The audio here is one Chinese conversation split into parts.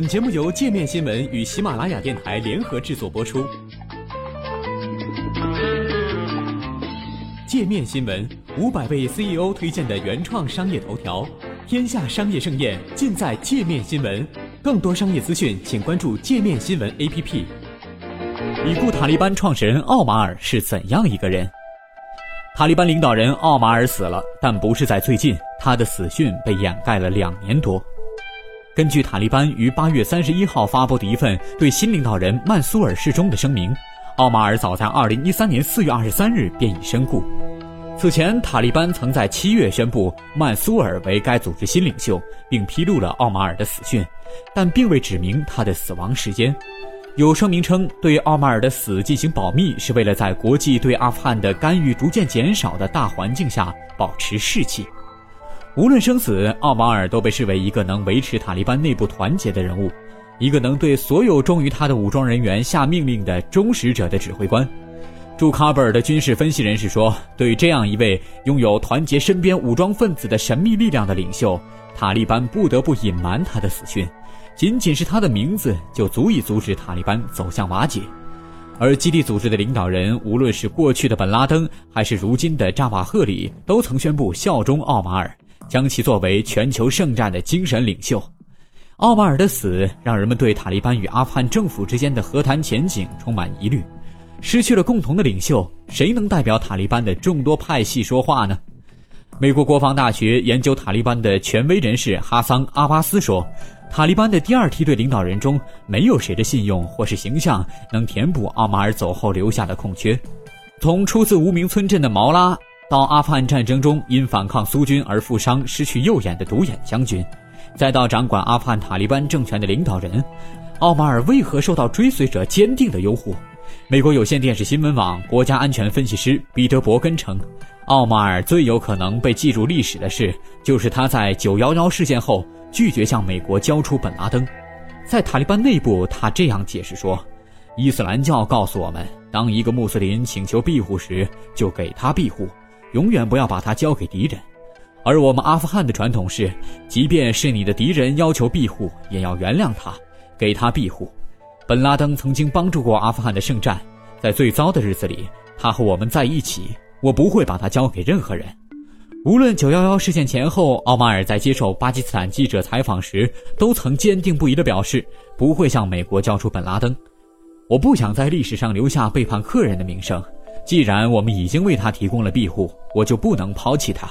本节目由界面新闻与喜马拉雅电台联合制作播出。界面新闻五百位 CEO 推荐的原创商业头条，天下商业盛宴尽在界面新闻。更多商业资讯，请关注界面新闻 APP。已故塔利班创始人奥马尔是怎样一个人？塔利班领导人奥马尔死了，但不是在最近，他的死讯被掩盖了两年多。根据塔利班于八月三十一号发布的一份对新领导人曼苏尔示终的声明，奥马尔早在二零一三年四月二十三日便已身故。此前，塔利班曾在七月宣布曼苏尔为该组织新领袖，并披露了奥马尔的死讯，但并未指明他的死亡时间。有声明称，对奥马尔的死进行保密，是为了在国际对阿富汗的干预逐渐减少的大环境下保持士气。无论生死，奥马尔都被视为一个能维持塔利班内部团结的人物，一个能对所有忠于他的武装人员下命令的忠实者的指挥官。驻喀布尔的军事分析人士说：“对这样一位拥有团结身边武装分子的神秘力量的领袖，塔利班不得不隐瞒他的死讯。仅仅是他的名字就足以阻止塔利班走向瓦解。而基地组织的领导人，无论是过去的本拉登，还是如今的扎瓦赫里，都曾宣布效忠奥马尔。”将其作为全球圣战的精神领袖，奥马尔的死让人们对塔利班与阿富汗政府之间的和谈前景充满疑虑。失去了共同的领袖，谁能代表塔利班的众多派系说话呢？美国国防大学研究塔利班的权威人士哈桑·阿巴斯说：“塔利班的第二梯队领导人中，没有谁的信用或是形象能填补奥马尔走后留下的空缺。从出自无名村镇的毛拉。”到阿富汗战争中因反抗苏军而负伤失去右眼的独眼将军，再到掌管阿富汗塔利班政权的领导人，奥马尔为何受到追随者坚定的拥护？美国有线电视新闻网国家安全分析师彼得·伯根称，奥马尔最有可能被记住历史的事，就是他在九幺幺事件后拒绝向美国交出本拉登。在塔利班内部，他这样解释说：“伊斯兰教告诉我们，当一个穆斯林请求庇护时，就给他庇护。”永远不要把它交给敌人，而我们阿富汗的传统是，即便是你的敌人要求庇护，也要原谅他，给他庇护。本拉登曾经帮助过阿富汗的圣战，在最糟的日子里，他和我们在一起。我不会把他交给任何人。无论九幺幺事件前后，奥马尔在接受巴基斯坦记者采访时，都曾坚定不移地表示，不会向美国交出本拉登。我不想在历史上留下背叛客人的名声。既然我们已经为他提供了庇护，我就不能抛弃他。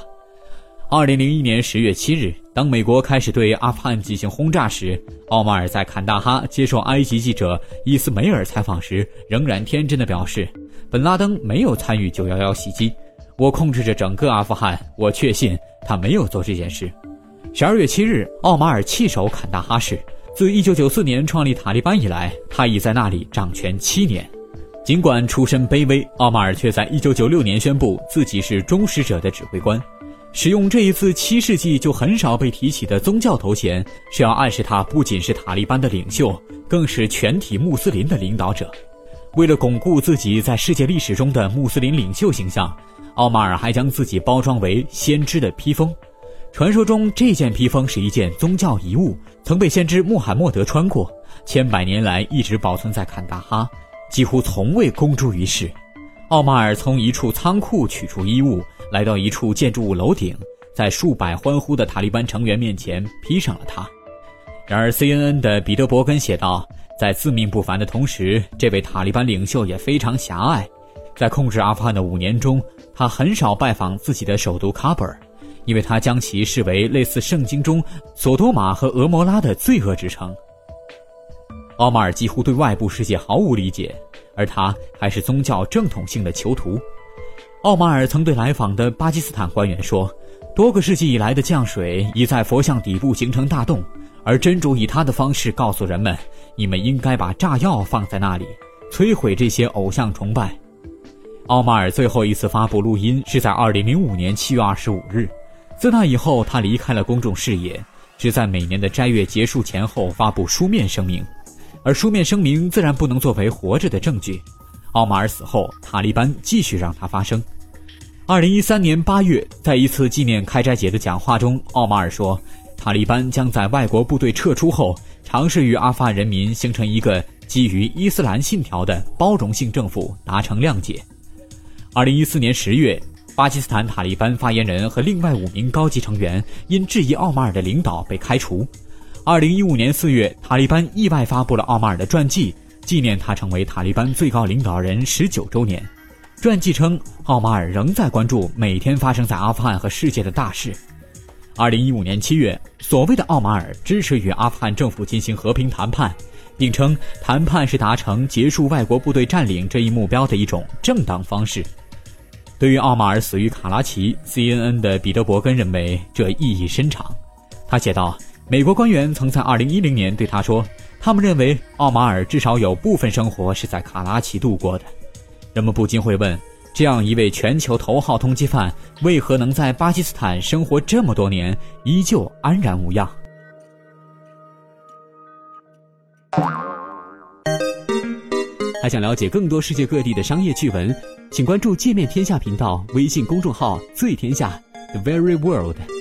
二零零一年十月七日，当美国开始对阿富汗进行轰炸时，奥马尔在坎大哈接受埃及记者伊斯梅尔采访时，仍然天真的表示：“本拉登没有参与九幺幺袭击，我控制着整个阿富汗，我确信他没有做这件事。”十二月七日，奥马尔弃守坎大哈市。自一九九四年创立塔利班以来，他已在那里掌权七年。尽管出身卑微，奥马尔却在1996年宣布自己是忠实者的指挥官，使用这一次七世纪就很少被提起的宗教头衔，是要暗示他不仅是塔利班的领袖，更是全体穆斯林的领导者。为了巩固自己在世界历史中的穆斯林领袖形象，奥马尔还将自己包装为先知的披风。传说中，这件披风是一件宗教遗物，曾被先知穆罕默德穿过，千百年来一直保存在坎大哈。几乎从未公诸于世。奥马尔从一处仓库取出衣物，来到一处建筑物楼顶，在数百欢呼的塔利班成员面前披上了它。然而，CNN 的彼得·伯根写道，在自命不凡的同时，这位塔利班领袖也非常狭隘。在控制阿富汗的五年中，他很少拜访自己的首都喀布尔，因为他将其视为类似圣经中索多玛和俄摩拉的罪恶之城。奥马尔几乎对外部世界毫无理解，而他还是宗教正统性的囚徒。奥马尔曾对来访的巴基斯坦官员说：“多个世纪以来的降水已在佛像底部形成大洞，而真主以他的方式告诉人们：你们应该把炸药放在那里，摧毁这些偶像崇拜。”奥马尔最后一次发布录音是在2005年7月25日，自那以后他离开了公众视野，只在每年的斋月结束前后发布书面声明。而书面声明自然不能作为活着的证据。奥马尔死后，塔利班继续让它发生。二零一三年八月，在一次纪念开斋节的讲话中，奥马尔说：“塔利班将在外国部队撤出后，尝试与阿富汗人民形成一个基于伊斯兰信条的包容性政府达成谅解。二零一四年十月，巴基斯坦塔利班发言人和另外五名高级成员因质疑奥马尔的领导被开除。二零一五年四月，塔利班意外发布了奥马尔的传记，纪念他成为塔利班最高领导人十九周年。传记称，奥马尔仍在关注每天发生在阿富汗和世界的大事。二零一五年七月，所谓的奥马尔支持与阿富汗政府进行和平谈判，并称谈判是达成结束外国部队占领这一目标的一种正当方式。对于奥马尔死于卡拉奇，CNN 的彼得伯根认为这意义深长。他写道：“美国官员曾在二零一零年对他说，他们认为奥马尔至少有部分生活是在卡拉奇度过的。”人们不禁会问：这样一位全球头号通缉犯，为何能在巴基斯坦生活这么多年，依旧安然无恙？还想了解更多世界各地的商业趣闻，请关注“界面天下”频道微信公众号“最天下 The Very World”。